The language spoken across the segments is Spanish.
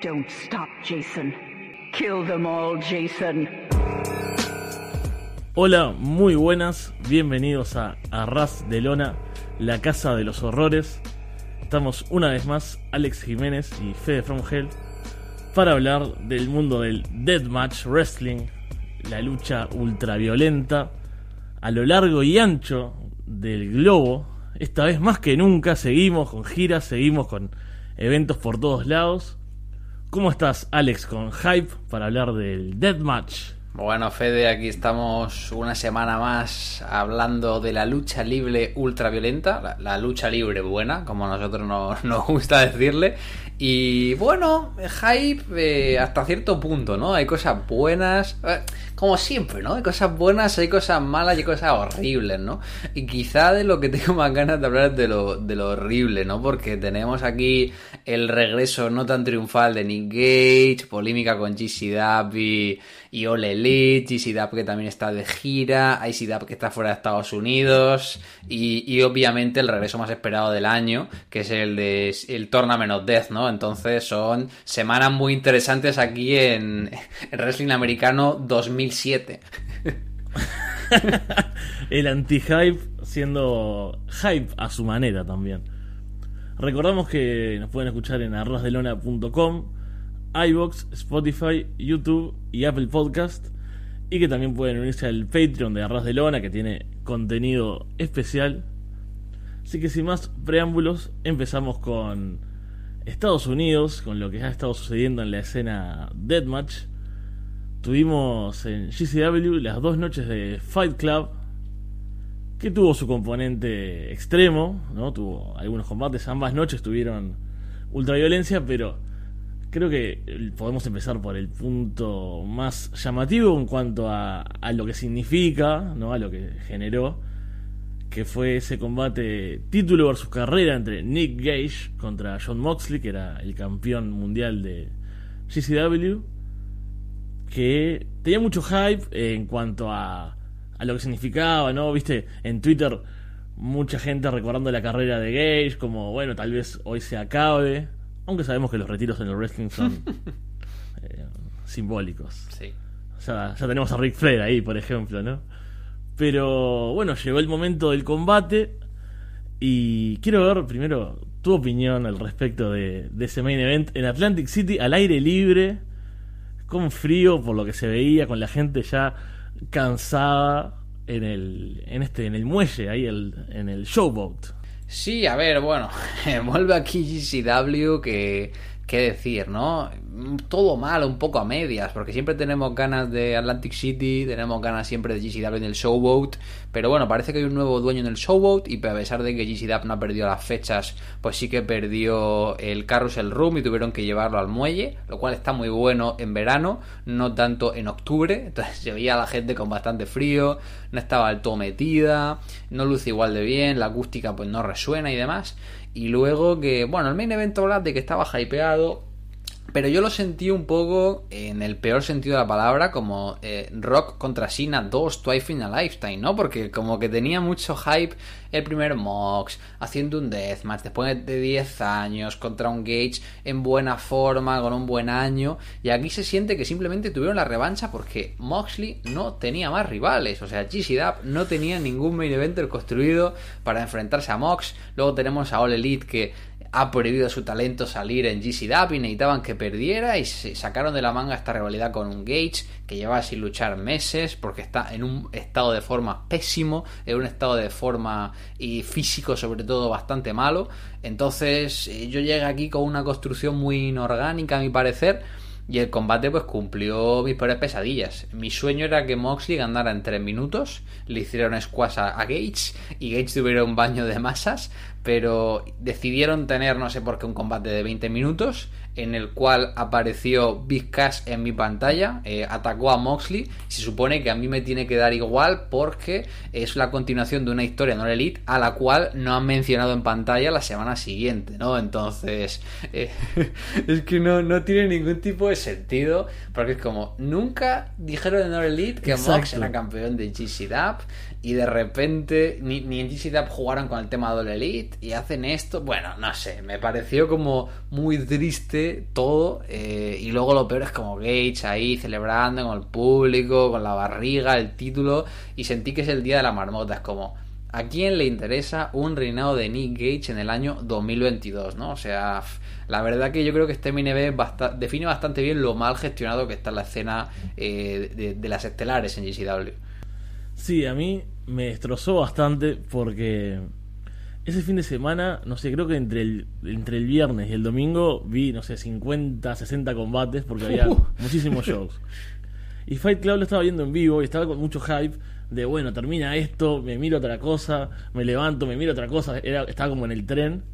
Don't stop, Jason. Kill them all, Jason. Hola, muy buenas, bienvenidos a Arras de Lona, la casa de los horrores. Estamos una vez más, Alex Jiménez y Fede From Hell, para hablar del mundo del Deathmatch Wrestling, la lucha ultraviolenta a lo largo y ancho del globo. Esta vez más que nunca seguimos con giras, seguimos con eventos por todos lados. ¿Cómo estás, Alex, con hype para hablar del Deathmatch? Bueno, Fede, aquí estamos una semana más hablando de la lucha libre ultraviolenta, la, la lucha libre buena, como a nosotros nos, nos gusta decirle. Y bueno, hype eh, hasta cierto punto, ¿no? Hay cosas buenas, eh, como siempre, ¿no? Hay cosas buenas, hay cosas malas y hay cosas horribles, ¿no? Y quizá de lo que tengo más ganas de hablar es de lo, de lo horrible, ¿no? Porque tenemos aquí el regreso no tan triunfal de Nick Gage, polémica con GCW y, y All Elite, GCW que también está de gira, ICW que está fuera de Estados Unidos y, y obviamente el regreso más esperado del año, que es el de el Tournament of Death, ¿no? Entonces son semanas muy interesantes aquí en, en Wrestling Americano 2007. el anti-hype siendo hype a su manera también. Recordamos que nos pueden escuchar en arrasdelona.com, iBox, Spotify, YouTube y Apple Podcast. Y que también pueden unirse al Patreon de Arras de Lona que tiene contenido especial. Así que sin más preámbulos, empezamos con Estados Unidos, con lo que ha estado sucediendo en la escena Deathmatch. Tuvimos en GCW las dos noches de Fight Club, que tuvo su componente extremo, ¿no? Tuvo algunos combates, ambas noches tuvieron ultraviolencia, pero creo que podemos empezar por el punto más llamativo en cuanto a, a lo que significa, ¿no? A lo que generó, que fue ese combate título versus carrera entre Nick Gage contra John Moxley, que era el campeón mundial de GCW, que tenía mucho hype en cuanto a a lo que significaba, ¿no? Viste, en Twitter mucha gente recordando la carrera de Gage, como, bueno, tal vez hoy se acabe, aunque sabemos que los retiros en el wrestling son eh, simbólicos. Sí. Ya, ya tenemos a Ric Flair ahí, por ejemplo, ¿no? Pero bueno, llegó el momento del combate y quiero ver primero tu opinión al respecto de, de ese main event en Atlantic City al aire libre, con frío por lo que se veía, con la gente ya cansada en el en este en el muelle ahí el, en el showboat. Sí, a ver, bueno, vuelve aquí GCW que qué decir, ¿no? Todo mal, un poco a medias, porque siempre tenemos ganas de Atlantic City, tenemos ganas siempre de GCW en el Showboat, pero bueno, parece que hay un nuevo dueño en el Showboat y a pesar de que GCW no ha perdido las fechas, pues sí que perdió el Carousel Room y tuvieron que llevarlo al muelle, lo cual está muy bueno en verano, no tanto en octubre, entonces se veía a la gente con bastante frío, no estaba del todo metida, no luce igual de bien, la acústica pues no resuena y demás. Y luego que, bueno, el main event Black de que estaba hypeado, pero yo lo sentí un poco en el peor sentido de la palabra, como eh, Rock contra Sina 2 Twice in a Lifetime, ¿no? Porque como que tenía mucho hype el primer Mox, haciendo un deathmatch después de 10 años contra un Gage en buena forma, con un buen año, y aquí se siente que simplemente tuvieron la revancha porque Moxley no tenía más rivales, o sea, GCW no tenía ningún main eventer construido para enfrentarse a Mox, luego tenemos a All Elite que ha prohibido su talento salir en GCW y necesitaban que perdiera y se sacaron de la manga esta rivalidad con un Gage que llevaba sin luchar meses porque está en un estado de forma pésimo, en un estado de forma y físico sobre todo bastante malo. Entonces eh, yo llegué aquí con una construcción muy inorgánica a mi parecer. Y el combate pues cumplió mis peores pesadillas. Mi sueño era que Moxley ganara en 3 minutos, le hicieron squash a, a Gage y Gage tuviera un baño de masas, pero decidieron tener no sé por qué un combate de 20 minutos en el cual apareció Big Cash en mi pantalla, eh, atacó a Moxley, se supone que a mí me tiene que dar igual porque es la continuación de una historia no Elite a la cual no han mencionado en pantalla la semana siguiente, ¿no? Entonces, eh, es que no, no tiene ningún tipo de sentido porque es como, nunca dijeron en No Elite que Exacto. Mox era campeón de GCW y de repente ni, ni en GCW jugaron con el tema de All Elite y hacen esto, bueno, no sé, me pareció como muy triste todo. eh, y luego lo peor es como Gage ahí celebrando con el público, con la barriga, el título. Y sentí que es el día de la marmota. Es como, ¿a quién le interesa un reinado de Nick Gage en el año 2022? ¿no? O sea, la verdad que yo creo que este basta- define bastante bien lo mal gestionado que está la escena eh, de, de las estelares en GCW. Sí, a mí me destrozó bastante porque ese fin de semana, no sé, creo que entre el, entre el viernes y el domingo vi, no sé, 50, 60 combates porque había Uh. muchísimos shows. Y Fight Club lo estaba viendo en vivo y estaba con mucho hype de, bueno, termina esto, me miro otra cosa, me levanto, me miro otra cosa. Era, estaba como en el tren.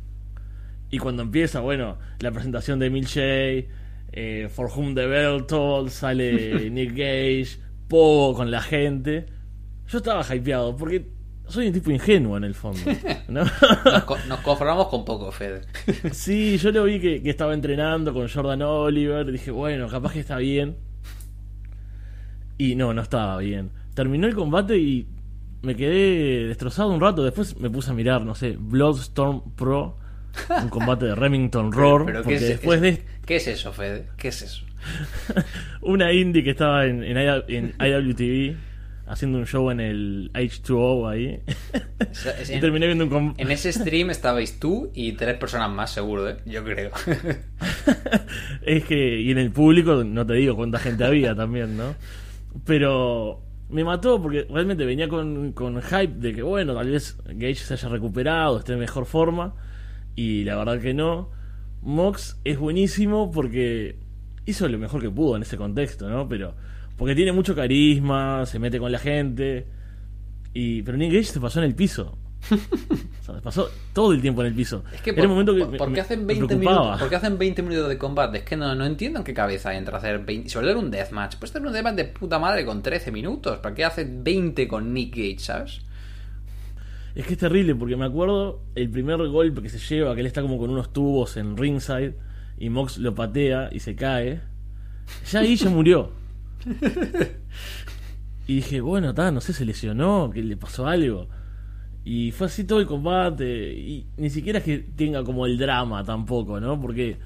Y cuando empieza, bueno, la presentación de Milche, eh, For Whom the Bell Tolls, sale Nick Gage, Pogo con la gente. Yo estaba hypeado porque soy un tipo ingenuo en el fondo. ¿no? Nos, co- nos conformamos con poco, Fede. sí, yo lo vi que, que estaba entrenando con Jordan Oliver. Dije, bueno, capaz que está bien. Y no, no estaba bien. Terminó el combate y me quedé destrozado un rato. Después me puse a mirar, no sé, Bloodstorm Pro, un combate de Remington Roar. Pero ¿qué porque es, después es- de ¿Qué es eso, Fede? ¿Qué es eso? una indie que estaba en, en, I- en IWTV haciendo un show en el H2O ahí. Es- es y en- terminé viendo un En ese stream estabais tú y tres personas más, seguro, ¿eh? Yo creo. es que, y en el público, no te digo cuánta gente había también, ¿no? Pero me mató porque realmente venía con, con hype de que, bueno, tal vez Gage se haya recuperado, esté en mejor forma. Y la verdad que no. Mox es buenísimo porque hizo lo mejor que pudo en ese contexto, ¿no? Pero porque tiene mucho carisma, se mete con la gente. Y, pero Nick Gage se pasó en el piso. O sea, se pasó todo el tiempo en el piso. Es que Era por, un momento que por- me- ¿por qué me- hacen me 20 preocupaba. minutos, ¿por qué hacen 20 minutos de combate? Es que no, no entiendo en qué cabeza entra hacer 20. Si volver un deathmatch, pues tener un deathmatch de puta madre con 13 minutos. ¿Para qué hacen 20 con Nick Gage, sabes? Es que es terrible porque me acuerdo el primer golpe que se lleva, que él está como con unos tubos en ringside y Mox lo patea y se cae. Ya ahí ya murió. Y dije, bueno, está, no sé, se lesionó, que le pasó algo. Y fue así todo el combate. Y ni siquiera es que tenga como el drama tampoco, ¿no? Porque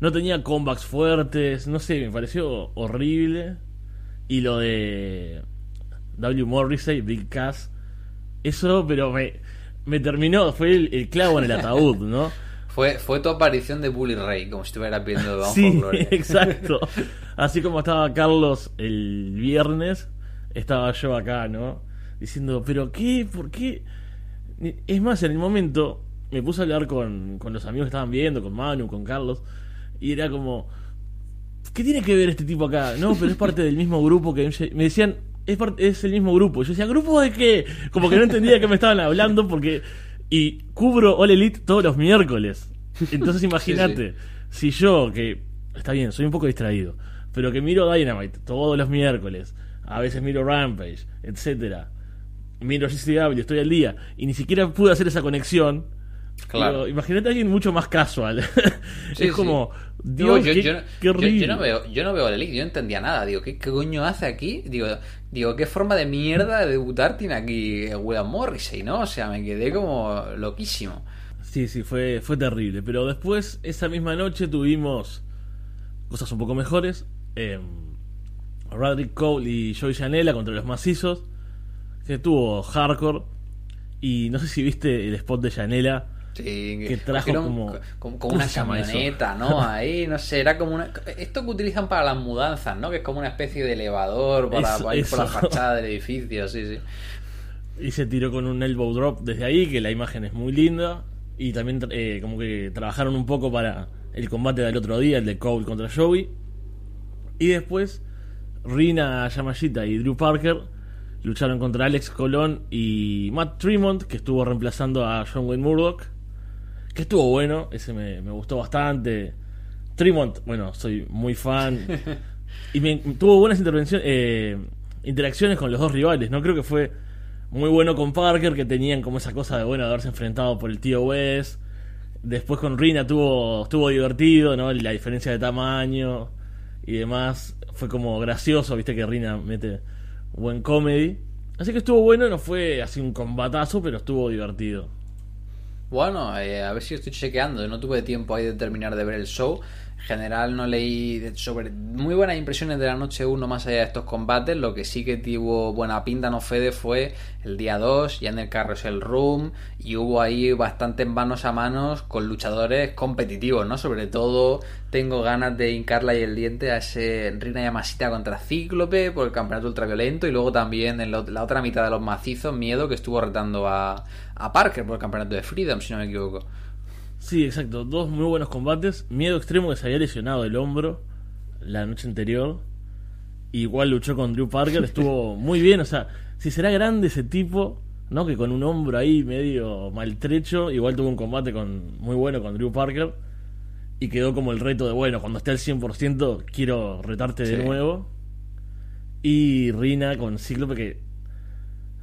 no tenía comebacks fuertes, no sé, me pareció horrible. Y lo de W. Morrissey, Big Cass, eso, pero me, me terminó, fue el clavo en el ataúd, ¿no? Fue, fue tu aparición de Bully Ray, como si estuvieras viendo Bound Sí, for Glory. exacto. Así como estaba Carlos el viernes, estaba yo acá, ¿no? Diciendo, pero ¿qué? ¿Por qué? Es más, en el momento me puse a hablar con, con los amigos que estaban viendo, con Manu, con Carlos, y era como, ¿qué tiene que ver este tipo acá? No, pero es parte del mismo grupo que me decían, es, parte, es el mismo grupo. Yo decía, ¿grupo de qué? Como que no entendía qué me estaban hablando porque... Y cubro All Elite todos los miércoles. Entonces imagínate, si yo, que está bien, soy un poco distraído, pero que miro Dynamite todos los miércoles, a veces miro Rampage, etcétera, miro GCW, estoy al día, y ni siquiera pude hacer esa conexión. Claro. Imagínate a alguien mucho más casual. Sí, es como, sí. Dios, Digo, yo, qué, yo- qué yo- horrible. yo no veo, yo no veo el Elite, yo no entendía nada. Digo, ¿qué, qué coño hace aquí? Digo, digo, ¿qué forma de mierda de debutar tiene aquí William Morrissey, no? O sea, me quedé como loquísimo. Sí, sí, fue, fue terrible. Pero después, esa misma noche, tuvimos cosas un poco mejores. Eh, Roderick Cole y Joey Janela contra los macizos. Que tuvo hardcore. Y no sé si viste el spot de Janela. Sí, Que trajo como- co- como, como ¿cómo una camioneta, ¿no? Ahí, no sé, era como una... Esto que utilizan para las mudanzas, ¿no? Que es como una especie de elevador para, Eso, para ir por la fachada del edificio, sí, sí. Y se tiró con un elbow drop desde ahí, que la imagen es muy linda. Y también eh, como que trabajaron un poco para el combate del otro día, el de Cole contra Joey. Y después Rina Yamashita y Drew Parker lucharon contra Alex Colón y Matt Tremont, que estuvo reemplazando a John Wayne Murdoch. Que estuvo bueno, ese me, me gustó bastante. Tremont, bueno, soy muy fan. y me, tuvo buenas intervenciones, eh, interacciones con los dos rivales, ¿no? Creo que fue muy bueno con Parker, que tenían como esa cosa de, bueno, de haberse enfrentado por el tío Wes. Después con Rina tuvo, estuvo divertido, ¿no? La diferencia de tamaño y demás. Fue como gracioso, viste que Rina mete buen comedy. Así que estuvo bueno, no fue así un combatazo, pero estuvo divertido. Bueno, eh, a ver si estoy chequeando. No tuve tiempo ahí de terminar de ver el show. En general no leí sobre muy buenas impresiones de la noche 1 más allá de estos combates. Lo que sí que tuvo buena pinta, no Fede, fue el día 2, ya en el Carrusel Room. Y hubo ahí bastantes manos a manos con luchadores competitivos, ¿no? Sobre todo tengo ganas de hincarla y el diente a ese Rina Yamasita contra Cíclope por el campeonato ultraviolento. Y luego también en la otra mitad de los macizos, Miedo, que estuvo retando a, a Parker por el campeonato de Freedom, si no me equivoco. Sí, exacto. Dos muy buenos combates. Miedo extremo que se había lesionado el hombro la noche anterior. Igual luchó con Drew Parker. Estuvo muy bien. O sea, si será grande ese tipo, ¿no? Que con un hombro ahí medio maltrecho. Igual tuvo un combate con muy bueno con Drew Parker. Y quedó como el reto de, bueno, cuando esté al 100% quiero retarte de nuevo. Y Rina con Cíclope que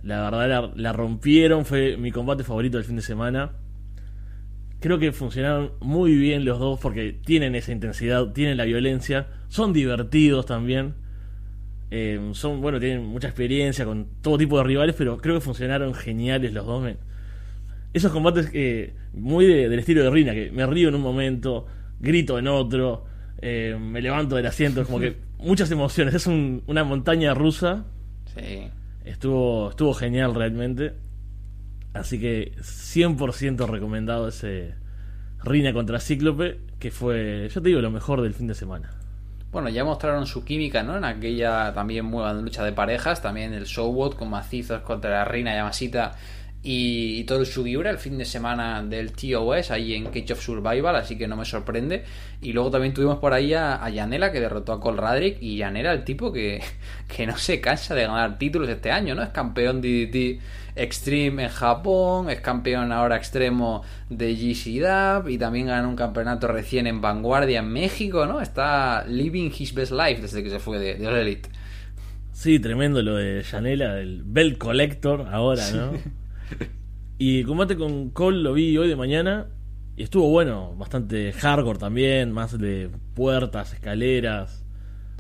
la verdad la, la rompieron. Fue mi combate favorito del fin de semana creo que funcionaron muy bien los dos porque tienen esa intensidad, tienen la violencia, son divertidos también. Eh, son, bueno, tienen mucha experiencia con todo tipo de rivales, pero creo que funcionaron geniales los dos. Esos combates eh, muy del estilo de Rina, que me río en un momento, grito en otro, eh, me levanto del asiento, como que muchas emociones. Es una montaña rusa. Sí. Estuvo, estuvo genial realmente. Así que 100% recomendado ese Rina contra Cíclope, que fue, yo te digo, lo mejor del fin de semana. Bueno, ya mostraron su química, ¿no? En aquella también buena lucha de parejas, también el Showbot con macizos contra la Reina Yamasita y, todo el Sugiura el fin de semana del TOS ahí en Cage of Survival, así que no me sorprende. Y luego también tuvimos por ahí a, Yanela que derrotó a Cole Radrick y Yanela el tipo que, que no se cansa de ganar títulos este año, ¿no? Es campeón DDT Extreme en Japón, es campeón ahora extremo de GC y también ganó un campeonato recién en Vanguardia en México, ¿no? Está living his best life desde que se fue de, de Elite. Sí, tremendo lo de Yanela, el Bell Collector ahora, ¿no? y combate con Cole lo vi hoy de mañana y estuvo bueno, bastante hardcore también, más de puertas, escaleras.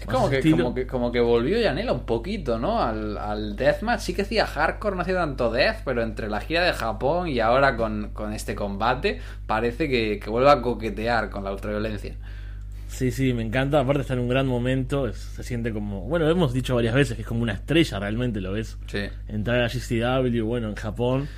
Es como que, como que, volvió Yanela un poquito, ¿no? Al, al Deathmatch. Sí que hacía hardcore, no hacía tanto death, pero entre la gira de Japón y ahora con, este combate, parece que, que vuelve a coquetear con la ultraviolencia. Sí, sí, me encanta. Aparte está en un gran momento. se siente como. Bueno, hemos dicho varias veces que es como una estrella realmente, ¿lo ves? Sí. Entrar a GCW, bueno, en Japón.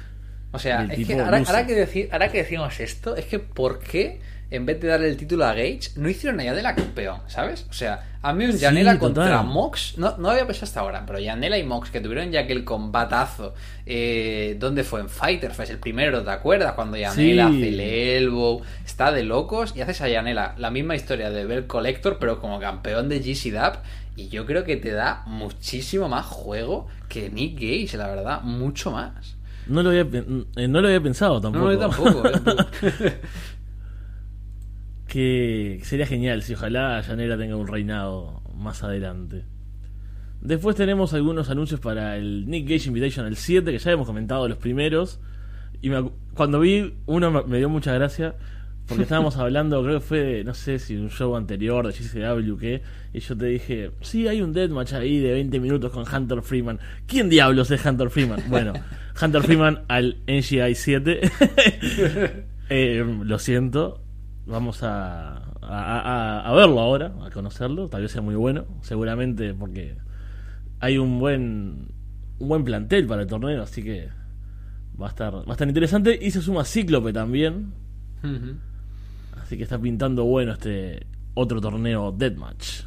O sea, es que ahora, que decir, ahora que decimos esto, es que ¿por qué en vez de darle el título a Gage, no hicieron a Yanela campeón, ¿sabes? O sea, a mí un Yanela contra Mox, no, no había pensado hasta ahora, pero Yanela y Mox, que tuvieron ya aquel combatazo, eh, ¿dónde fue? En Fighter Fue el primero, ¿te acuerdas? Cuando Yanela hace el elbow, está de locos, y haces a Yanela la misma historia de Bell Collector, pero como campeón de GC Dub, y yo creo que te da muchísimo más juego que Nick Gage, la verdad, mucho más. No lo había, eh, no lo había pensado tampoco. No, yo tampoco. Eh. que sería genial si ojalá Llanera tenga un reinado más adelante. Después tenemos algunos anuncios para el Nick Gage Invitation el 7, que ya hemos comentado los primeros. Y cuando vi uno me, dio mucha gracia, porque estábamos hablando, creo que fue, no sé si un show anterior de GCW que, y yo te dije, sí, hay un deathmatch ahí de 20 minutos con Hunter Freeman. ¿Quién diablos es Hunter Freeman? Bueno, Hunter Freeman al NGI 7. Eh, lo siento, Vamos a, a, verlo ahora, a conocerlo. Tal vez sea muy bueno, seguramente porque hay un buen un buen plantel para el torneo, así que va a estar va a estar interesante. Y se suma Cíclope también. Así que está pintando bueno este otro torneo Deathmatch.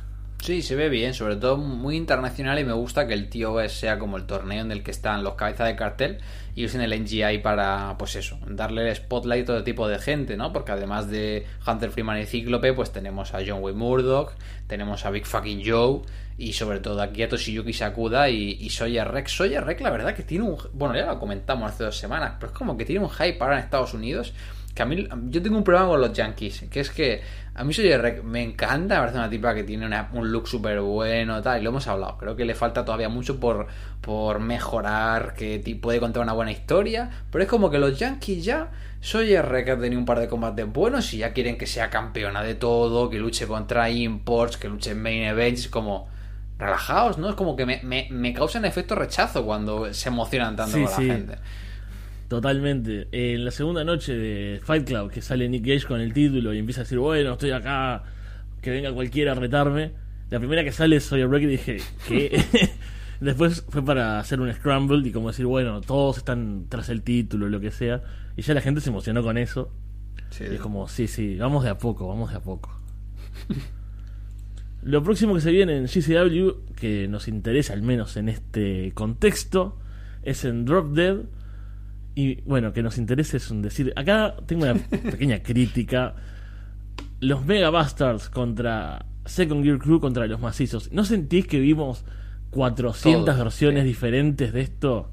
Sí, se ve bien, sobre todo muy internacional y me gusta que el TOS sea como el torneo en el que están los cabezas de cartel y usen el NGI para, pues eso, darle el spotlight a todo tipo de gente, ¿no? Porque además de Hunter Freeman y Cíclope, pues tenemos a John Wayne Murdoch, tenemos a Big Fucking Joe y sobre todo aquí a Toshiyuki Sakuda y, Sawyer Rex. Sawyer Rex, la verdad que tiene un... Bueno, ya lo comentamos hace dos semanas, pero es como que tiene un hype ahora en Estados Unidos que a mí, yo tengo un problema con los Yankees, que es que a mí soy me encanta, me parece una tipa que tiene un look súper bueno, tal, y lo hemos hablado. Creo que le falta todavía mucho por, por mejorar, que puede contar una buena historia, pero es como que los Yankees ya, soy R que ha tenido un par de combates buenos y ya quieren que sea campeona de todo, que luche contra imports, que luche en main events, como relajados, ¿no? Es como que me, me, causan efecto rechazo cuando se emocionan tanto con la gente. Totalmente. En la segunda noche de Fight Club, que sale Nick Gage con el título y empieza a decir, bueno, estoy acá, que venga cualquiera a retarme. La primera que sale soy el break y dije, ¿qué? Después fue para hacer un scramble y como decir, bueno, todos están tras el título, lo que sea. Y ya la gente se emocionó con eso. Sí. Y es como, sí, sí, vamos de a poco, vamos de a poco. Lo próximo que se viene en GCW, que nos interesa al menos en este contexto, es en Drop Dead. Y bueno, que nos interese es un decir. Acá tengo una pequeña crítica. Los Mega Bastards contra Second Gear Crew contra los macizos. ¿No sentís que vimos 400 Todo, versiones sí. diferentes de esto?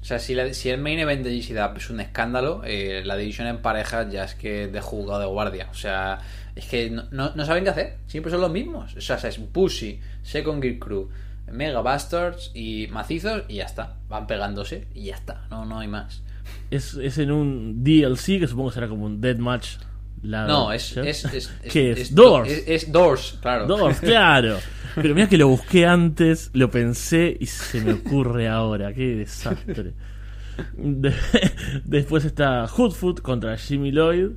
O sea, si, la- si el main event de GCW es un escándalo, eh, la división en parejas ya es que de juzgado de guardia. O sea, es que no, no- no saben qué hacer. Siempre son los mismos. O sea, es Pussy, Second Gear Crew, Mega Bastards y Macizos y ya está. Van pegándose y ya está. No, no hay más. Es, es en un DLC que supongo será como un Deathmatch. La- No, es. es, es, Doors. Es, es Doors, claro. Doors, claro. Pero mira que lo busqué antes, lo pensé y se me ocurre ahora. Qué desastre. De- después está Hoodfoot contra Jimmy Lloyd.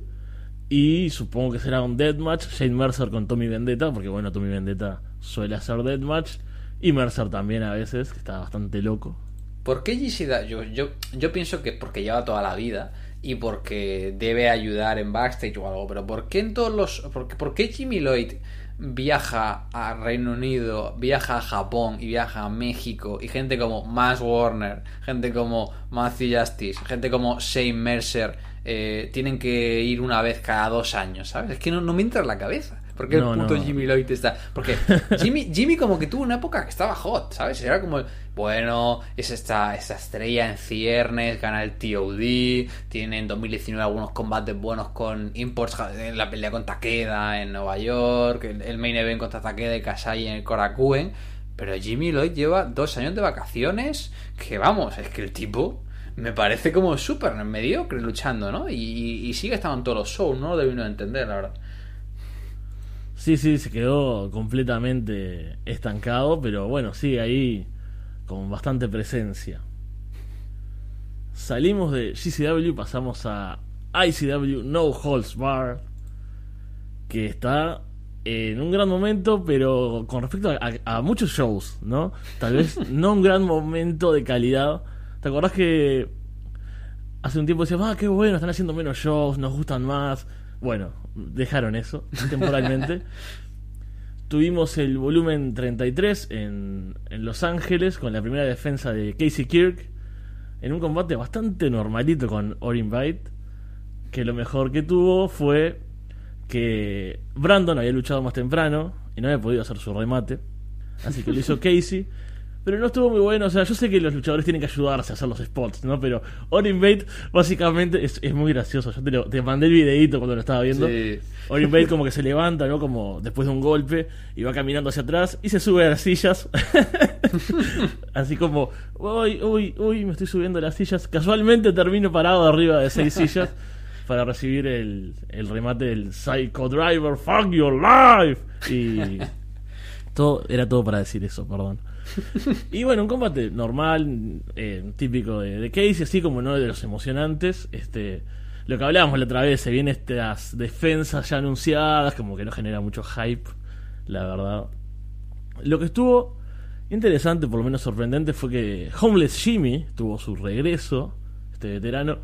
Y supongo que será un deathmatch. Shane Mercer con Tommy Vendetta. Porque bueno, Tommy Vendetta suele hacer deathmatch. Y Mercer también a veces, que está bastante loco. ¿Por qué GCW? Yo, yo, yo pienso que porque lleva toda la vida y porque debe ayudar en backstage o algo, pero ¿por qué en todos los. ¿Por Jimmy Lloyd viaja a Reino Unido, viaja a Japón y viaja a México y gente como Max Warner, gente como Matthew Justice, gente como Shane Mercer eh, tienen que ir una vez cada dos años, ¿sabes? Es que no, no me entra en la cabeza. ¿Por qué No, el puto no. Jimmy Lloyd está.? Porque Jimmy, Jimmy, como que tuvo una época que estaba hot, ¿sabes? Era como, bueno, es esta, esta estrella en ciernes, gana el TOD, tiene en 2019 algunos combates buenos con Imports, en la pelea con Takeda en Nueva York, el, el main event contra Takeda y Kasai en el Korakuen. Pero Jimmy Lloyd lleva dos años de vacaciones, que vamos, es que el tipo me parece como súper mediocre luchando, ¿no? Y, y- y sigue estando en todos los shows, no lo debí entender, la verdad. Sí, sí, se quedó completamente estancado, pero bueno, sigue ahí con bastante presencia. Salimos de GCW y pasamos a ICW No Holds Bar, que está en un gran momento, pero con respecto a, a- a muchos shows, ¿no? Tal vez no un gran momento de calidad. ¿Te acordás que hace un tiempo decíamos, ah, qué bueno, están haciendo menos shows, nos gustan más? Bueno, dejaron eso temporalmente. Tuvimos el volumen 33 en, en Los Ángeles con la primera defensa de Casey Kirk en un combate bastante normalito con Orin Bite. Que lo mejor que tuvo fue que Brandon había luchado más temprano y no había podido hacer su remate. Así que lo hizo Casey. Pero no estuvo muy bueno. O sea, yo sé que los luchadores tienen que ayudarse a hacer los spots, ¿no? Pero Orin Bate básicamente es, es muy gracioso. Yo te, lo- te mandé el videito cuando lo estaba viendo. Sí. Orin Bate como que se levanta, ¿no? Como después de un golpe y va caminando hacia atrás y se sube a las sillas. Así como, uy, uy, uy, me estoy subiendo a las sillas. Casualmente termino parado arriba de seis sillas para recibir el, el remate del Psycho Driver, fuck your life. Y todo, era todo para decir eso, perdón. Y bueno, un combate normal, eh, típico de, de Casey, así como no de los emocionantes. Este, lo que hablábamos la otra vez, se vienen estas defensas ya anunciadas, como que no genera mucho hype, la verdad. Lo que estuvo interesante, por lo menos sorprendente, fue que Homeless Jimmy tuvo su regreso, este veterano,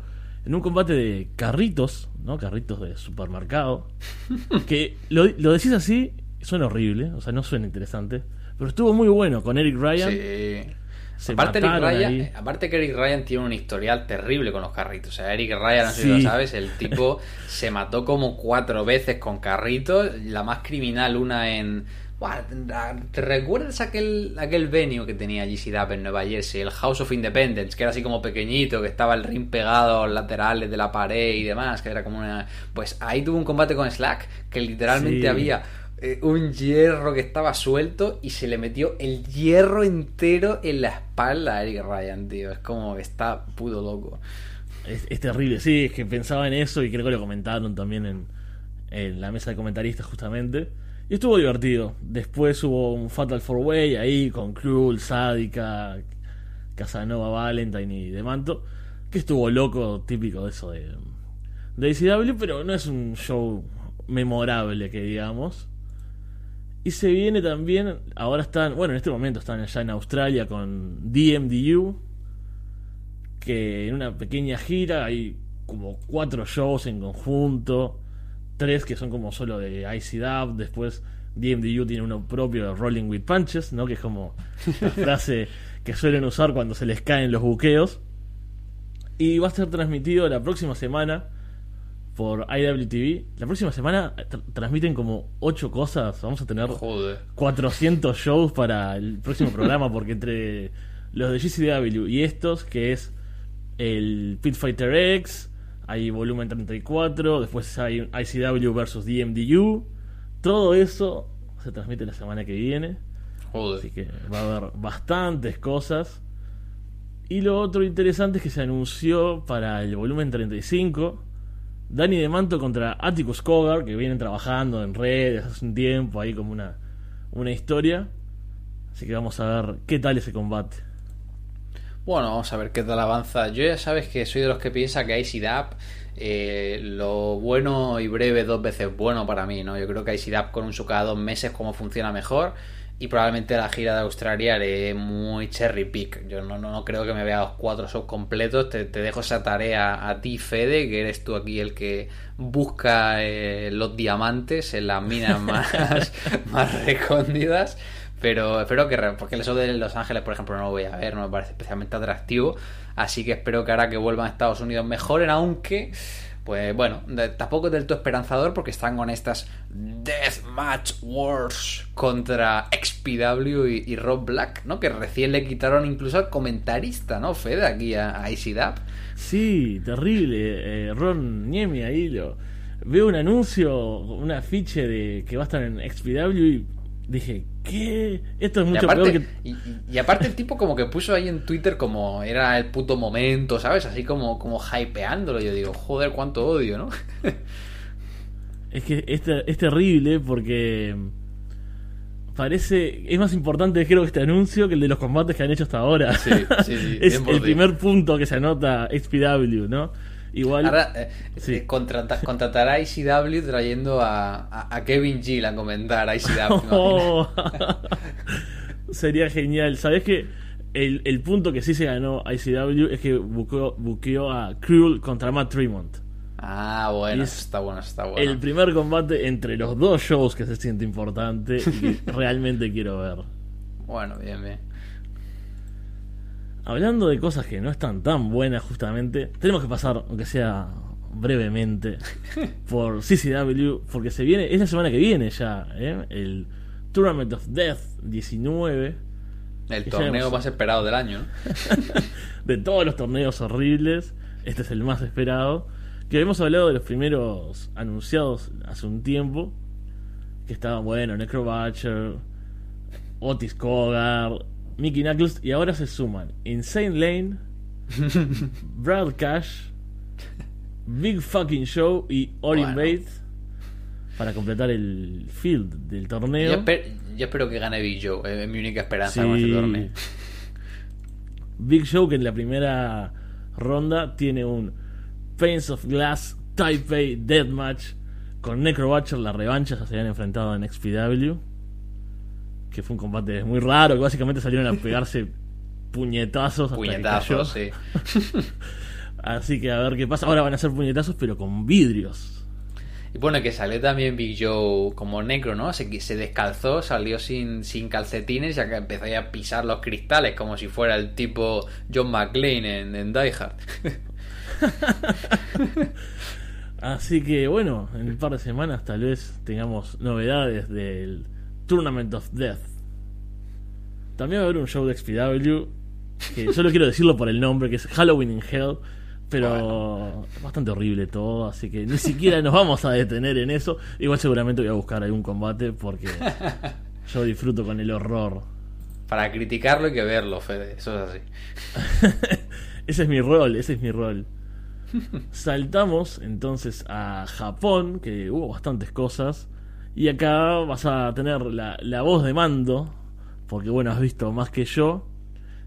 en un combate de carritos, ¿no? Carritos de supermercado. que lo, lo decís así, suena horrible, o sea, no suena interesante. Pero estuvo muy bueno con Eric Ryan. Sí. Se aparte, Eric Ryan, aparte que Eric Ryan tiene un historial terrible con los carritos. O sea, Eric Ryan, no sé si lo sabes, el tipo se mató como cuatro veces con carritos. La más criminal, una en. ¿Te recuerdas aquel, aquel venue que tenía GCW en Nueva Jersey? El House of Independence, que era así como pequeñito, que estaba el ring pegado a los laterales de la pared y demás, que era como una. Pues ahí tuvo un combate con Slack, que literalmente Sí. había eh, un hierro que estaba suelto y se le metió el hierro entero en la espalda a Eric Ryan, tío. Es como está puto loco. Es, terrible, sí, es que pensaba en eso y creo que lo comentaron también en, en la mesa de comentaristas justamente. Y estuvo divertido. Después hubo un Fatal Four Way ahí con Cruel, Sádica, Casanova, Valentine y Demanto. que estuvo loco, típico de eso de, de pero no es un show memorable que digamos. Y se viene también, ahora están, bueno, en este momento están allá en Australia con DMDU, que en una pequeña gira hay como cuatro shows en conjunto, tres que son como solo de ICW, después DMDU tiene uno propio de Rolling with Punches, ¿no? Que es como la frase que suelen usar cuando se les caen los buqueos. Y va a ser transmitido la próxima semana por IWTV. La próxima semana tr- transmiten como 8 cosas. Vamos a tener Joder. 400 shows para el próximo programa porque entre los de GCW y estos, que es el Pit Fighter X, hay volumen 34, después hay ICW versus DMDU, todo eso se transmite la semana que viene, así Joder. que va a haber bastantes cosas. Y lo otro interesante es que se anunció para el volumen 35 Danny DeManto contra Atticus Cogar, que vienen trabajando en redes hace un tiempo, ahí como una, una historia. Así que vamos a ver qué tal ese combate. Bueno, vamos a ver qué tal avanza. Yo ya sabes que soy de los que piensa que ICDAP, eh, lo bueno y breve dos veces bueno para mí, ¿no? Yo creo que ICDAP con un show cada dos meses como funciona mejor y probablemente la gira de Australia haré muy cherry pick. Yo no, no, no creo que me vea los cuatro shows completos. Te, te dejo esa tarea a ti, Fede, que eres tú aquí el que busca eh, los diamantes en las minas más, más recóndidas. Pero espero que, porque el show de Los Ángeles, por ejemplo, no lo voy a ver, no me parece especialmente atractivo. Así que espero que ahora que vuelvan a Estados Unidos mejoren, aunque, pues bueno, tampoco es del todo esperanzador porque están con estas Deathmatch Wars contra XPW y, y Rob Black, ¿no? Que recién le quitaron incluso al comentarista, ¿no? Fede, aquí a, a ICDAP. Sí, terrible. eh, Ron Niemi ahí lo. Veo un anuncio, un afiche de que va a estar en XPW y dije, ¿qué? Esto es Y mucho aparte, peor que. y, y- y aparte el tipo como que puso ahí en Twitter como era el puto momento, ¿sabes? Así como, como hypeándolo. Yo digo, joder, cuánto odio, ¿no? Es que es, es terrible porque parece es más importante creo que este anuncio que el de los combates que han hecho hasta ahora. Sí, sí, sí, es el primer punto que se anota XPW, ¿no? Igual Ahora eh, Sí. eh, contrata- contratará a ICW trayendo a, a- a Kevin Gill a comentar a ICW. Oh. sería genial. ¿Sabes qué? El, el punto que sí se ganó ICW es que buqueó, buqueó a Cruel contra Matt Tremont. Ah, bueno, Es está bueno, está bueno. El primer combate entre los dos shows que se siente importante y que realmente quiero ver. Bueno, bien, bien. Hablando de cosas que no están tan buenas justamente, tenemos que pasar, aunque sea brevemente, por CCW, porque se viene, es la semana que viene ya, ¿eh? el Tournament of Death 19, El torneo más esperado del año, ¿no? de todos los torneos horribles, este es el más esperado, que habíamos hablado de los primeros anunciados hace un tiempo, que estaban, bueno, Necro Butcher, Otis Cogar, Mickey Knuckles, y ahora se suman Insane Lane, Brad Cash, Big Fucking Show y Orin Bueno. Bates para completar el field del Yo, torneo. esper- yo espero que gane Big Joe, eh, es mi única esperanza Sí. con este torneo. Big Show que en la primera ronda tiene un Pains of Glass Taipei Deathmatch con Necro Butcher, la revancha ya se habían enfrentado en XPW. Que fue un combate muy raro, que básicamente salieron a pegarse puñetazos. hasta que Puñetazos, cayó. sí. Así que a ver qué pasa. Ahora van a ser puñetazos, pero con vidrios. Y bueno, que salió también Big Joe como necro, ¿no? Se, se descalzó, salió sin, sin calcetines y acá empezó a pisar los cristales como si fuera el tipo John McClane en, en Die Hard. Así que bueno, en un par de semanas tal vez tengamos novedades del Tournament of Death. También va a haber un show de XPW, que solo quiero decirlo por el nombre, que es Halloween in Hell, pero es bastante horrible todo, así que ni siquiera nos vamos a detener en eso. Igual seguramente voy a buscar algún combate porque yo disfruto con el horror. Para criticarlo hay que verlo, Fede, eso es así. ese es mi rol, ese es mi rol. Saltamos entonces a Japón, que hubo bastantes cosas. Y acá vas a tener la, la voz de mando, porque bueno, has visto más que yo.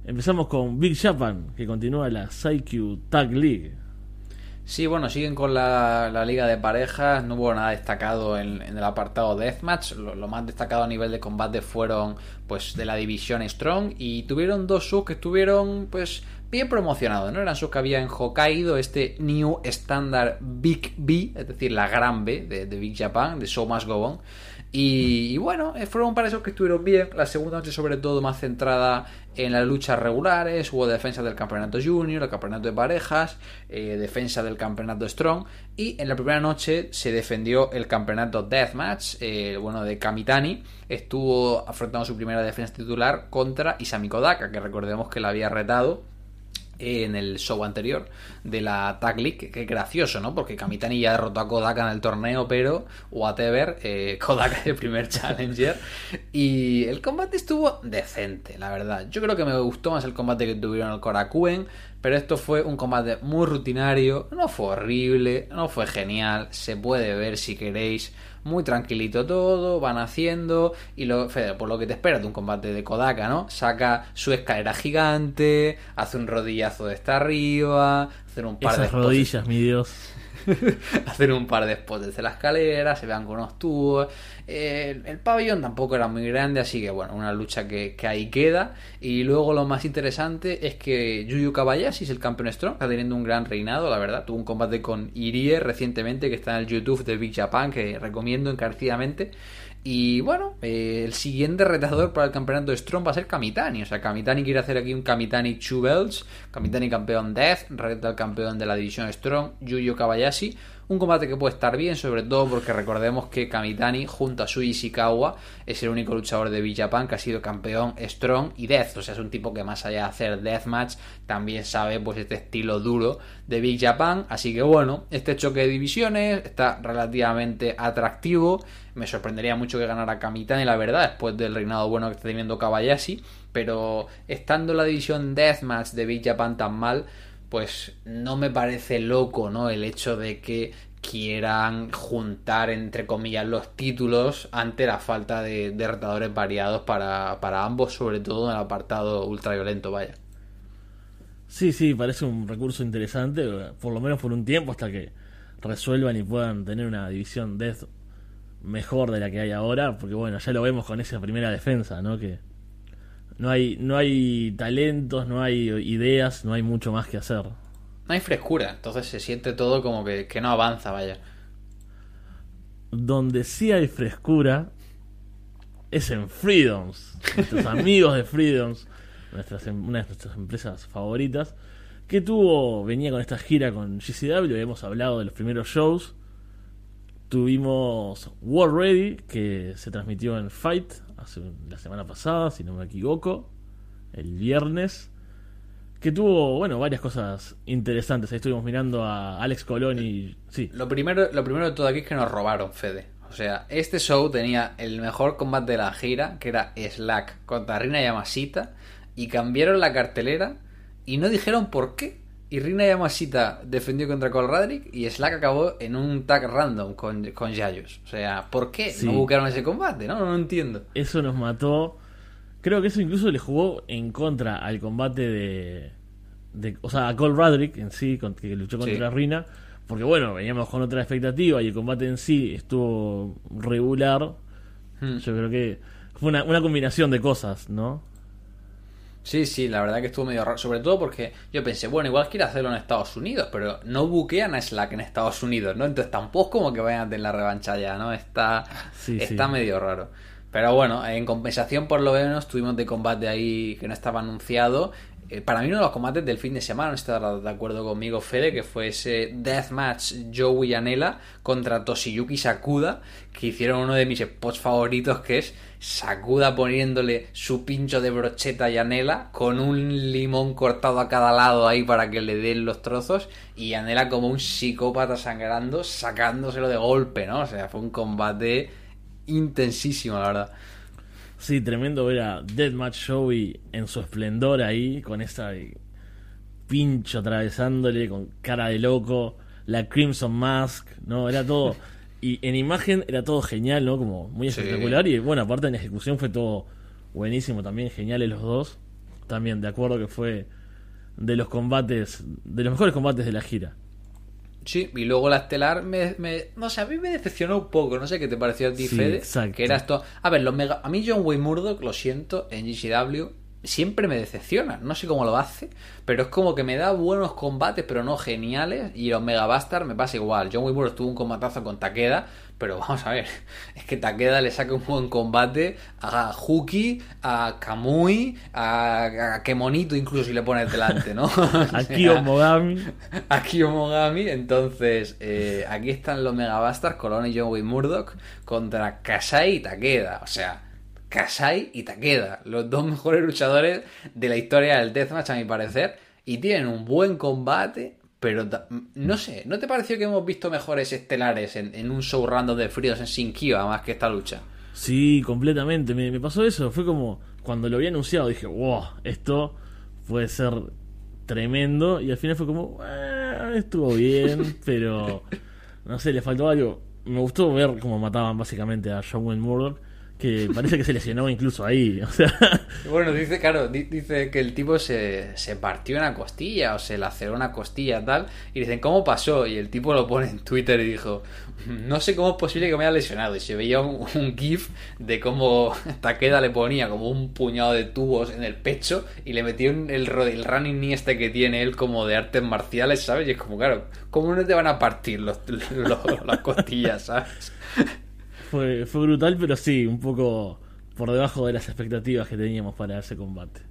Empezamos con Big Japan, que continúa la Saikyu Tag League. Sí, bueno, siguen con la, la liga de parejas. No hubo nada destacado en, el apartado Deathmatch. Lo, lo, más destacado a nivel de combate fueron pues de la división Strong. Y tuvieron dos subs que estuvieron pues bien promocionados, ¿no? Eran subs que había en Hokkaido, este New Standard Big B, es decir, la gran B de, Big Japan, de Show Must Go On. Y, bueno, eh, fueron para esos que estuvieron bien. La segunda noche, sobre todo, más centrada en las luchas regulares. Hubo defensa del campeonato junior, el campeonato de parejas, eh, defensa del campeonato strong. Y en la primera noche se defendió el campeonato deathmatch. Eh, bueno, de Kamitani estuvo afrontando su primera defensa titular contra Isami Kodaka, que recordemos que la había retado en el show anterior de la Tag League, que gracioso, ¿no? Porque Kamitani ya derrotó a Kodaka en el torneo, pero whatever, eh, Kodaka es el primer challenger y el combate estuvo decente, la verdad. Yo creo que me gustó más el combate que tuvieron el Korakuen, pero esto fue un combate muy rutinario, no fue horrible, no fue genial, se puede ver si queréis muy tranquilito todo, van haciendo y lo, Fede, por lo que te esperas de un combate de Kodaka, ¿no? Saca su escalera gigante, hace un rodillazo de esta arriba, hacer un par Esas de rodillas, mi Dios. hacer un par de spots desde la escalera, se vean con unos tubos. Eh, el pabellón tampoco era muy grande, así que bueno, una lucha que, que, ahí queda. Y luego lo más interesante es que Yuyu Kabayashi es el campeón Strong, está teniendo un gran reinado, la verdad. Tuvo un combate con Irie recientemente que está en el YouTube de Big Japan, que recomiendo encarecidamente. Y bueno, eh, el siguiente retador para el campeonato de Strong va a ser Kamitani. O sea, Kamitani quiere hacer aquí un Kamitani Two Belts. Kamitani campeón Death, reta al campeón de la división Strong, Yuyo Kabayashi. Un combate que puede estar bien, sobre todo porque recordemos que Kamitani, junto a Sui Ishikawa, es el único luchador de Big Japan que ha sido campeón Strong y Death. O sea, es un tipo que más allá de hacer Deathmatch, también sabe pues este estilo duro de Big Japan. Así que bueno, este choque de divisiones está relativamente atractivo. Me sorprendería mucho que ganara Kamitani, la verdad, después del reinado bueno que está teniendo Kabayashi. Pero estando la división Deathmatch de Big Japan tan mal, pues no me parece loco, ¿no? El hecho de que quieran juntar, entre comillas, los títulos ante la falta de, de retadores variados para, para, ambos, sobre todo en el apartado ultraviolento, vaya. Sí, sí, parece un recurso interesante, por lo menos por un tiempo, hasta que resuelvan y puedan tener una división Death mejor de la que hay ahora, porque bueno, ya lo vemos con esa primera defensa, ¿no? Que no hay, no hay talentos, no hay ideas, no hay mucho más que hacer. No hay frescura, entonces se siente todo como que, que no avanza, vaya. Donde sí hay frescura es en Freedoms. Nuestros amigos de Freedoms, nuestras, una de nuestras empresas favoritas, que tuvo, venía con esta gira con GCW, hemos hablado de los primeros shows. Tuvimos War Ready, que se transmitió en Fight hace la semana pasada, si no me equivoco, el viernes, que tuvo, bueno, varias cosas interesantes. Ahí estuvimos mirando a Alex Colón y... Sí. Lo primero, lo primero de todo aquí es que nos robaron, Fede. O sea, este show tenía el mejor combate de la gira, que era Slack contra Rina Yamashita, y cambiaron la cartelera y no dijeron por qué. Y Rina Yamashita defendió contra Cole Radrick y Slack acabó en un tag random con, con Yayos. O sea, ¿por qué sí. no buscaron ese combate? No, no, no entiendo. Eso nos mató. Creo que eso incluso le jugó en contra al combate de. de o sea, a Cole Radrick en sí, que luchó contra sí. Rina. Porque bueno, veníamos con otra expectativa y el combate en sí estuvo regular. Hmm. Yo creo que fue una, una combinación de cosas, ¿no? Sí, sí, la verdad que estuvo medio raro. Sobre todo porque yo pensé, bueno, igual quiere hacerlo en Estados Unidos, pero no buquean a Slack en Estados Unidos, ¿no? Entonces tampoco como que vayan a tener la revancha ya, ¿no? Está, sí, está sí. medio raro. Pero bueno, en compensación por lo menos tuvimos de combate ahí que no estaba anunciado. Eh, para mí uno de los combates del fin de semana, no estás de acuerdo conmigo, Fede, que fue ese Deathmatch Joey Anela contra Toshiyuki Sakuda, que hicieron uno de mis spots favoritos, que es Sakuda poniéndole su pincho de brocheta a Yanela con un limón cortado a cada lado ahí para que le den los trozos y Yanela como un psicópata sangrando, sacándoselo de golpe, ¿no? O sea, fue un combate intensísimo, la verdad. Sí, tremendo ver a Deathmatch Joey en su esplendor ahí, con esa pincho atravesándole, con cara de loco, la Crimson Mask, ¿no? Era todo. Y en imagen era todo genial, ¿no? Como muy espectacular. Sí. Y bueno, aparte en ejecución fue todo buenísimo también, geniales los dos. también de acuerdo que fue de los combates, de los mejores combates de la gira. Sí, y luego la estelar me, me, no sé, a mí me decepcionó un poco, no sé qué te pareció a ti, Sí, Fede, exacto. que era esto, a ver, los mega, a mí John Wayne Murdoch, lo siento, en GCW siempre me decepciona, no sé cómo lo hace, pero es como que me da buenos combates, pero no geniales, y los Mega Bastard me pasa igual, John Murdoch tuvo un combatazo con Takeda, pero vamos a ver, es que Takeda le saca un buen combate a Huki, a Kamui, a, a Kemonito incluso si le pones delante, ¿no? O Aquí sea, Mogami. Aquí Omogami, entonces eh, aquí están los Megabastars, Colón y John Wayne Murdoch contra Kasai y Takeda. O sea, Kasai y Takeda, los dos mejores luchadores de la historia del Deathmatch a mi parecer. Y tienen un buen combate, pero no sé, ¿no te pareció que hemos visto mejores estelares en, en un show random de fríos en Sinkiva más que esta lucha? Sí, completamente. Me, me pasó eso. Fue como cuando lo había anunciado dije, wow, esto puede ser tremendo. Y al final fue como, "Eh, estuvo bien, pero no sé, le faltó algo. Me gustó ver cómo mataban básicamente a John Wayne Murdoch, que parece que se lesionó incluso ahí. Bueno, dice, claro, di- dice que el tipo se, se partió una costilla o se laceró una costilla tal. Y dicen, ¿cómo pasó? Y el tipo lo pone en Twitter y dijo, no sé cómo es posible que me haya lesionado. Y se veía un, gif de cómo Takeda le ponía como un puñado de tubos en el pecho y le metió el, el running knee este que tiene él como de artes marciales, ¿sabes? Y es como, claro, ¿cómo no te van a partir los- las costillas, ¿sabes? Fue, fue brutal, pero sí, un poco por debajo de las expectativas que teníamos para ese combate.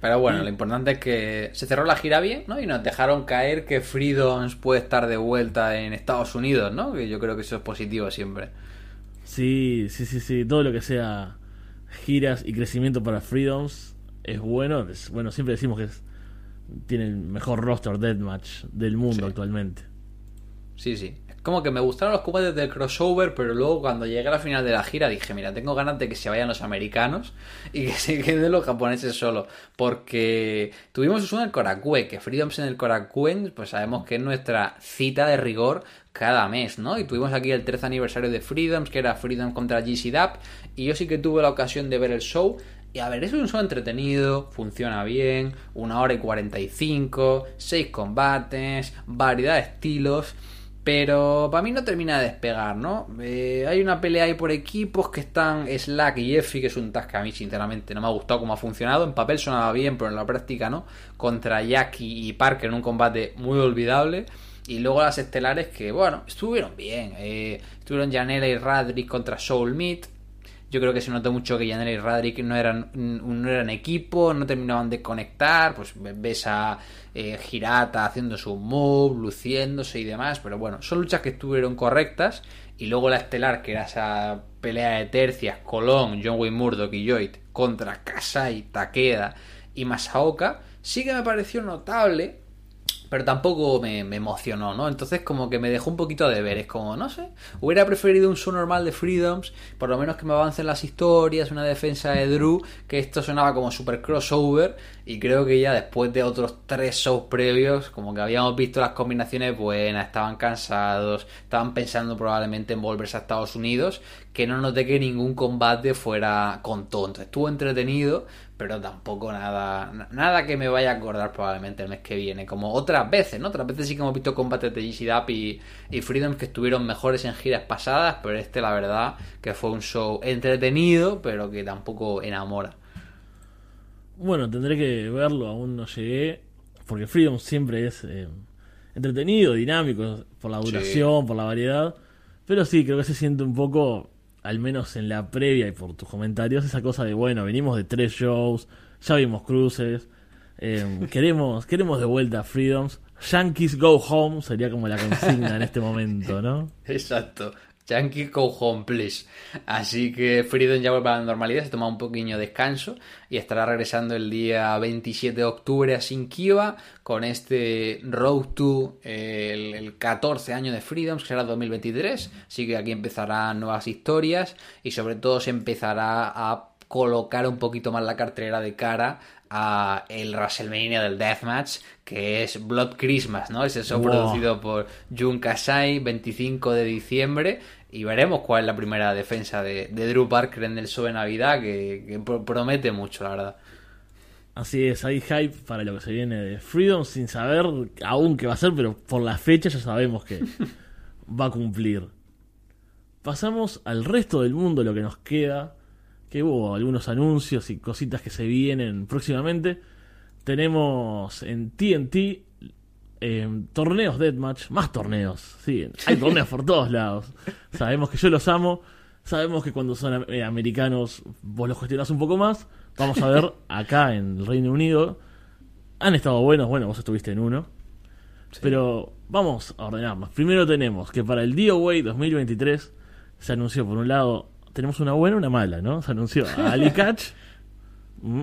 Pero bueno, lo importante es que se cerró la gira bien, ¿no? Y nos dejaron caer que Freedoms puede estar de vuelta en Estados Unidos, ¿no? Que yo creo que eso es positivo siempre. Sí, sí, sí, sí. Todo lo que sea giras y crecimiento para Freedoms es bueno. Es, bueno, siempre decimos que es, tiene el mejor roster deathmatch del mundo Sí. actualmente. Sí, sí. Como que me gustaron los combates del crossover, pero luego cuando llegué a la final de la gira dije, mira, tengo ganas de que se vayan los americanos y que se queden los japoneses solo. Porque tuvimos eso en el Korakuen, que Freedoms en el Korakuen, pues sabemos que es nuestra cita de rigor cada mes, ¿no? Y tuvimos aquí el 13 aniversario de Freedoms, que era Freedom contra GC Dap, y yo sí que tuve la ocasión de ver el show. Y a ver, es un show entretenido, funciona bien, una hora y 45, seis combates, variedad de estilos. Pero para mí no termina de despegar, ¿no? Eh, hay una pelea ahí por equipos que están Slack y Effie, que es un task que a mí sinceramente no me ha gustado cómo ha funcionado. En papel sonaba bien, pero en la práctica no. Contra Jackie y Parker en un combate muy olvidable. Y luego las estelares que, bueno, estuvieron bien. Eh, estuvieron Janela y Radrick contra Soul Meat. Yo creo que se notó mucho que Janela y Radrick no eran, no eran equipo, no terminaban de conectar. Pues ves a eh, Hirata haciendo su move, luciéndose y demás. Pero bueno, son luchas que estuvieron correctas. Y luego la estelar, que era esa pelea de tercias, Colón, John Wayne Murdoch y Joyd contra Kasai, Takeda y Masaoka, sí que me pareció notable pero tampoco me, me emocionó, ¿no? Entonces como que me dejó un poquito de ver, es como, no sé, hubiera preferido un show normal de Freedoms, por lo menos que me avancen las historias, una defensa de Drew, que esto sonaba como super crossover, y creo que ya después de otros tres shows previos, como que habíamos visto las combinaciones buenas, estaban cansados, estaban pensando probablemente en volverse a Estados Unidos, que no noté que ningún combate fuera con tonto, estuvo entretenido, pero tampoco nada nada que me vaya a acordar probablemente el mes que viene, como otras veces, ¿no? Otras veces sí que hemos visto combates de GC Dap y, y Freedom que estuvieron mejores en giras pasadas, pero este la verdad que fue un show entretenido, pero que tampoco enamora. Bueno, tendré que verlo, aún no llegué. Porque Freedom siempre es eh, entretenido, dinámico, por la duración, por la variedad. Pero sí, creo que se siente un poco, al menos en la previa y por tus comentarios, esa cosa de, bueno, venimos de tres shows, ya vimos cruces, eh, queremos, queremos de vuelta a Freedoms. Yankees Go Home sería como la consigna en este momento, ¿no? Exacto. Yankee go home, please. Así que Freedom ya vuelve a la normalidad, se toma un pequeño descanso y estará regresando el día 27 de octubre a Sinkiva con este Road to el, el 14 año de Freedom, que será 2023. Así que aquí empezarán nuevas historias y sobre todo se empezará a colocar un poquito más la cartelera de cara a el WrestleMania del Deathmatch, que es Blood Christmas, ¿no? Es eso Wow. producido por Jun Kasai, 25 de diciembre. Y veremos cuál es la primera defensa de, de Drew Parker en el show de Navidad, que, que pro- promete mucho, la verdad. Así es, hay hype para lo que se viene de Freedom sin saber aún qué va a ser, pero por la fecha ya sabemos que va a cumplir. Pasamos al resto del mundo, lo que nos queda, que hubo algunos anuncios y cositas que se vienen próximamente. Tenemos en TNT eh, torneos Deathmatch, más torneos, sí, hay torneos por todos lados. Sabemos que yo los amo, sabemos que cuando son eh, americanos vos los gestionás un poco más. Vamos a ver acá en el Reino Unido. Han estado buenos, bueno, vos estuviste en uno. Pero vamos a ordenar más. Primero tenemos que para el DOA 2023 se anunció por un lado, tenemos una buena y una mala, ¿no? Se anunció a Ali Catch mm,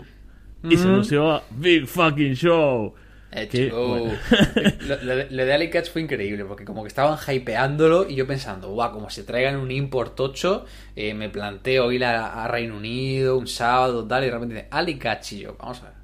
y se anunció a Big Fucking Show. Eh, Que, bueno. lo, lo de, lo de Ali Catch fue increíble porque como que estaban hypeándolo y yo pensando, guau, como se traigan un import 8, eh, me planteo ir a, a Reino Unido un sábado, tal, y de repente dice Ali Catch y yo, vamos a ver.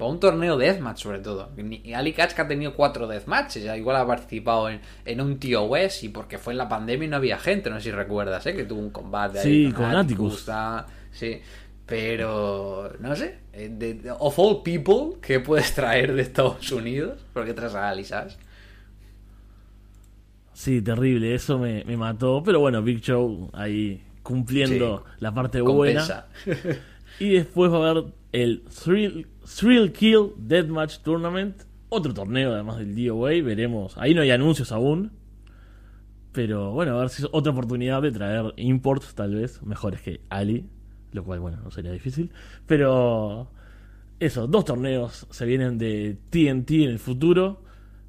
Para un torneo Deathmatch sobre todo. Ni- Ali que ha tenido cuatro Deathmatches, ya igual ha participado en, en un TOS y porque fue en la pandemia y no había gente, no sé si recuerdas, ¿eh? que tuvo un combate ahí Sí, con Atticus. tal, Sí, pero no sé, eh, de, de- of all people que puedes traer de Estados Unidos, porque traes a Ali, ¿sabes? Sí, terrible, eso me, me mató. Pero bueno, Big Show ahí cumpliendo Sí, la parte buena. Y después va a haber el Thrill, Thrill Kill Deathmatch Tournament. Otro torneo además del DOA, veremos. Ahí no hay anuncios aún. Pero bueno, a ver si es otra oportunidad de traer imports, tal vez, mejores que Ali. Lo cual, bueno, no sería difícil. Pero eso, dos torneos se vienen de TNT en el futuro.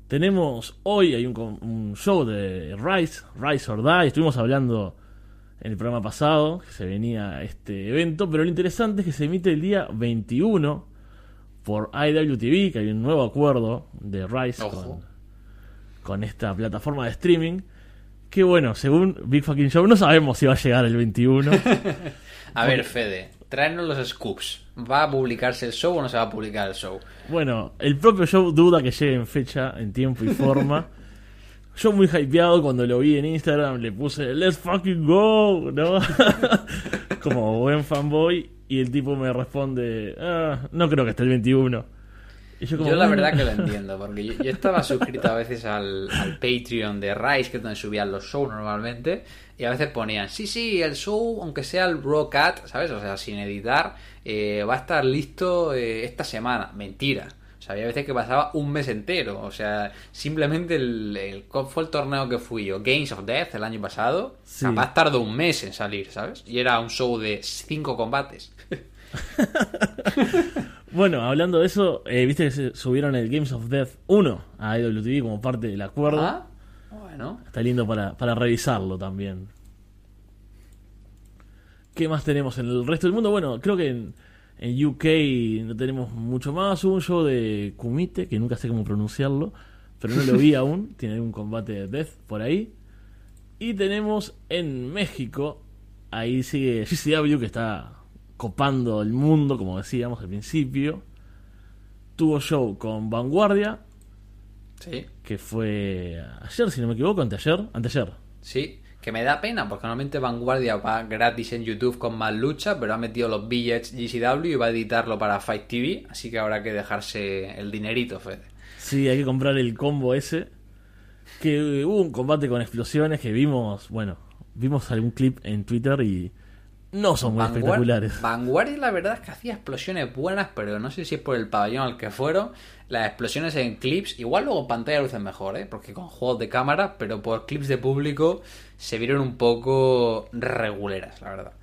Tenemos hoy hay un, un show de Rise, Rise or Die. Estuvimos hablando en el programa pasado que se venía este evento, pero lo interesante es que se emite el día 21 por IWTV, que hay un nuevo acuerdo de Rise con, con esta plataforma de streaming. Que bueno, según Big Fucking Show, no sabemos si va a llegar el 21. A ver, Fede, tráenos los scoops. ¿Va a publicarse el show o no se va a publicar el show? Bueno, el propio show duda que llegue en fecha, en tiempo y forma. Yo muy hypeado cuando lo vi en Instagram, le puse Let's fucking go, ¿no? Como buen fanboy. Y el tipo me responde, "Ah, no creo que esté el 21. Y yo, como, Yo la verdad que lo entiendo, porque yo, yo estaba suscrito a veces al, al Patreon de Rise, que es donde subían los shows normalmente, y a veces ponían, sí, sí, el show, aunque sea el Raw Cat, ¿sabes? O sea, sin editar, eh, va a estar listo eh, esta semana. Mentira. Sea, había veces que pasaba un mes entero. O sea, simplemente el, el ¿cuál fue el torneo que fui yo? Games of Death el año pasado. Sí. Capaz tardó un mes en salir, ¿sabes? Y era un show de cinco combates. Bueno, hablando de eso, eh, viste que se subieron el Games of Death 1 a IWTV como parte del acuerdo. Ah, bueno. Está lindo para, para revisarlo también. ¿Qué más tenemos en el resto del mundo? Bueno, creo que en, en UK no tenemos mucho más. Hubo un show de Kumite, que nunca sé cómo pronunciarlo, pero no lo vi aún. Tiene un combate de Death por ahí. Y tenemos en México, ahí sigue GCW que está copando el mundo, como decíamos al principio. Tuvo show con Vanguardia, Sí. que fue ayer, si no me equivoco, anteayer, anteayer. Sí, que me da pena, porque normalmente Vanguardia va gratis en YouTube con más lucha, pero ha metido los billets GCW y va a editarlo para Fight TV, así que habrá que dejarse el dinerito, Fede. Sí, hay que comprar el combo ese. Que hubo un combate con explosiones que vimos, bueno, vimos algún clip en Twitter y no son muy Vanguard- espectaculares. Vanguardia la verdad es que hacía explosiones buenas, pero no sé si es por el pabellón al que fueron. Las explosiones en clips, igual luego pantalla lucen mejor, ¿eh? porque con juegos de cámara, pero por clips de público se vieron un poco reguleras, la verdad.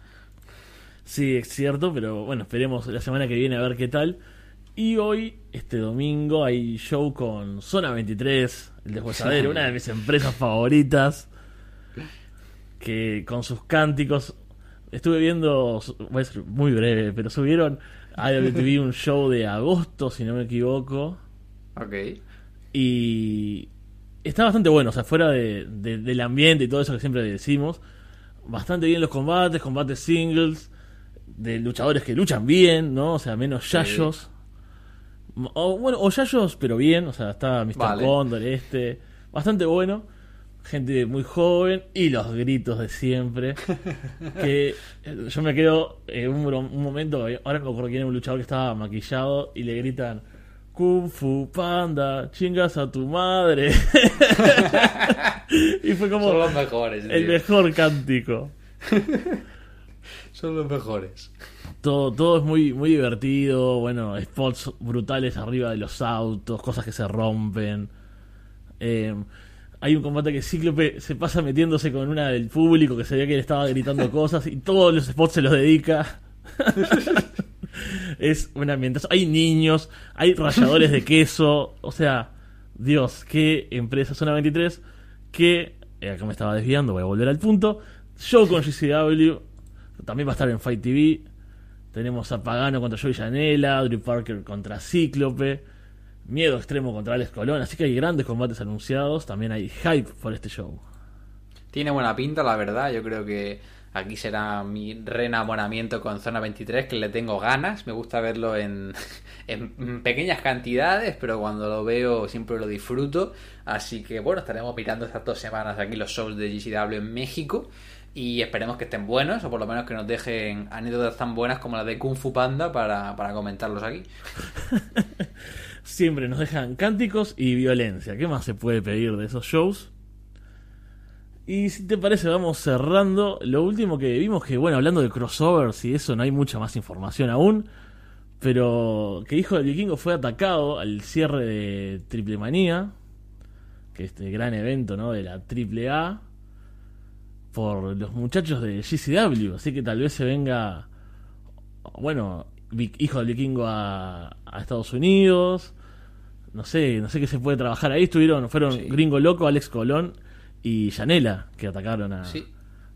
Sí, es cierto, pero bueno, esperemos la semana que viene a ver qué tal. Y hoy, este domingo, hay show con Zona 23, el deshuesadero, una de mis empresas favoritas. Que con sus cánticos. Estuve viendo, voy a ser muy breve, pero subieron a IWTV un show de agosto, si no me equivoco. Ok. Y está bastante bueno, o sea, fuera de- de- del ambiente y todo eso que siempre decimos. Bastante bien los combates, combates singles, de luchadores que luchan bien, ¿no? O sea, menos yayos. O, bueno, o yayos, pero bien, o sea, está Mr. Vale. Condor, este. Bastante bueno. gente muy joven y los gritos de siempre. que eh, yo me quedo en un, un momento, ahora me acuerdo quién era un luchador que estaba maquillado y le gritan Kung Fu Panda, chingas a tu madre. y fue como Son los mejores, el tío. mejor cántico. Son los mejores. Todo, todo es muy, muy divertido. Bueno, spots brutales arriba de los autos, cosas que se rompen. Eh, hay un combate que Cíclope se pasa metiéndose con una del público que se ve que le estaba gritando cosas y todos los spots se los dedica. es una ambientación. Hay niños, hay ralladores de queso. O sea, Dios, qué empresa. Zona 23. Que, eh, acá me estaba desviando, voy a volver al punto. Show con GCW. También va a estar en Fight TV. Tenemos a Pagano contra Joey Janela, Drew Parker contra Cíclope, Miedo Extremo contra Alex Colón. Así que hay grandes combates anunciados. También hay hype por este show. Tiene buena pinta, la verdad. Yo creo que aquí será mi reenamoramiento con Zona 23, que le tengo ganas. Me gusta verlo en, en pequeñas cantidades, pero cuando lo veo siempre lo disfruto. Así que bueno, estaremos mirando estas dos semanas aquí los shows de GCW en México. Y esperemos que estén buenos, o por lo menos que nos dejen anécdotas tan buenas como la de Kung Fu Panda para, para comentarlos aquí. Siempre nos dejan cánticos y violencia. ¿Qué más se puede pedir de esos shows? Y si te parece, vamos cerrando. Lo último que vimos, que bueno, hablando de crossovers y eso, no hay mucha más información aún. Pero que Hijo del Vikingo fue atacado al cierre de Triple Manía, que es este gran evento ¿no? de la Triple A, por los muchachos de GCW. Así que tal vez se venga, bueno, Hijo del Vikingo a, a Estados Unidos. No sé, no sé qué se puede trabajar ahí. Estuvieron, fueron Sí. Gringo Loco, Alex Colón y Yanela, que atacaron a. Sí.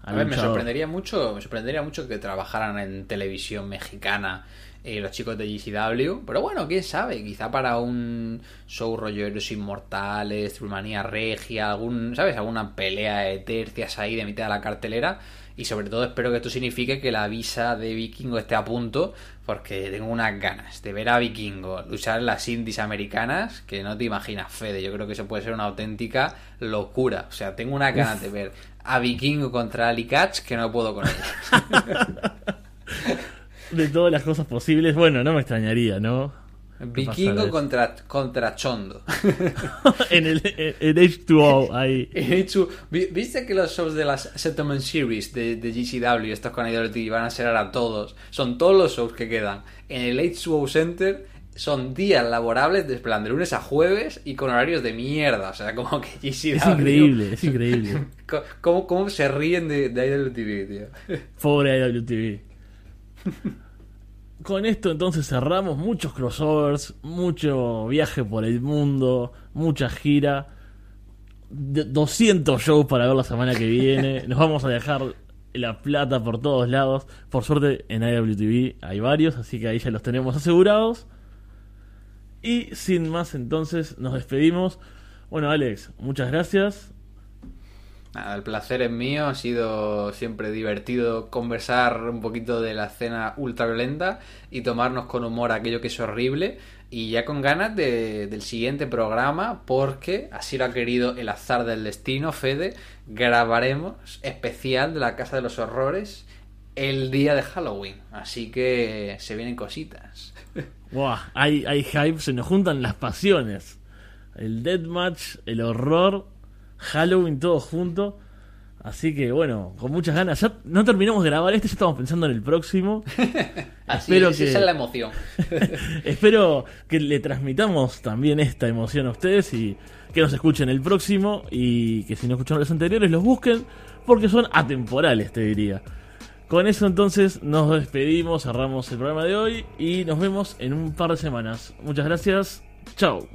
A ver, me sorprendería mucho, me sorprendería mucho que trabajaran en televisión mexicana eh, los chicos de GCW, pero bueno, quién sabe, quizá para un show rollo Héroes Inmortales, Trumanía Regia, algún, ¿sabes? Alguna pelea de tercias ahí de mitad de la cartelera. Y sobre todo espero que esto signifique que la visa de Vikingo esté a punto, porque tengo unas ganas de ver a Vikingo luchar en las indies americanas, que no te imaginas, Fede. Yo creo que eso puede ser una auténtica locura. O sea, tengo unas ganas de ver a Vikingo contra Ali Catch que no puedo con ellos. De todas las cosas posibles, bueno, no me extrañaría, ¿no? Vikingo contra, contra Chondo. en el en H2O, ahí. Hecho, vi- ¿Viste que los shows de las Settlement Series de, de GCW, estos con IWTV, van a ser ahora todos? Son todos los shows que quedan en el H2O Center. Son días laborables de plan de lunes a jueves y con horarios de mierda. O sea, como que GCW. Es increíble, es increíble. ¿Cómo, cómo se ríen de, de IWTV, tío? Pobre IWTV. Con esto entonces cerramos muchos crossovers, mucho viaje por el mundo, mucha gira, de- 200 shows para ver la semana que viene. Nos vamos a dejar la plata por todos lados. Por suerte en IWTV hay varios, así que ahí ya los tenemos asegurados. Y sin más entonces nos despedimos. Bueno Alex, muchas gracias. Nada, el placer es mío, ha sido siempre divertido conversar un poquito de la escena ultraviolenta y tomarnos con humor aquello que es horrible y ya con ganas de- del siguiente programa porque así lo ha querido el azar del destino, Fede, grabaremos especial de la Casa de los Horrores el día de Halloween, así que se vienen cositas. Buah, hay, hay hype, se nos juntan las pasiones. El deathmatch, el horror, Halloween, todo junto. Así que bueno, con muchas ganas. Ya no terminamos de grabar este, ya estamos pensando en el próximo. Así Espero es, que- esa es la emoción. Espero que le transmitamos también esta emoción a ustedes y que nos escuchen el próximo y que si no escucharon los anteriores los busquen porque son atemporales, te diría. Con eso entonces nos despedimos, cerramos el programa de hoy y nos vemos en un par de semanas. Muchas gracias, chao.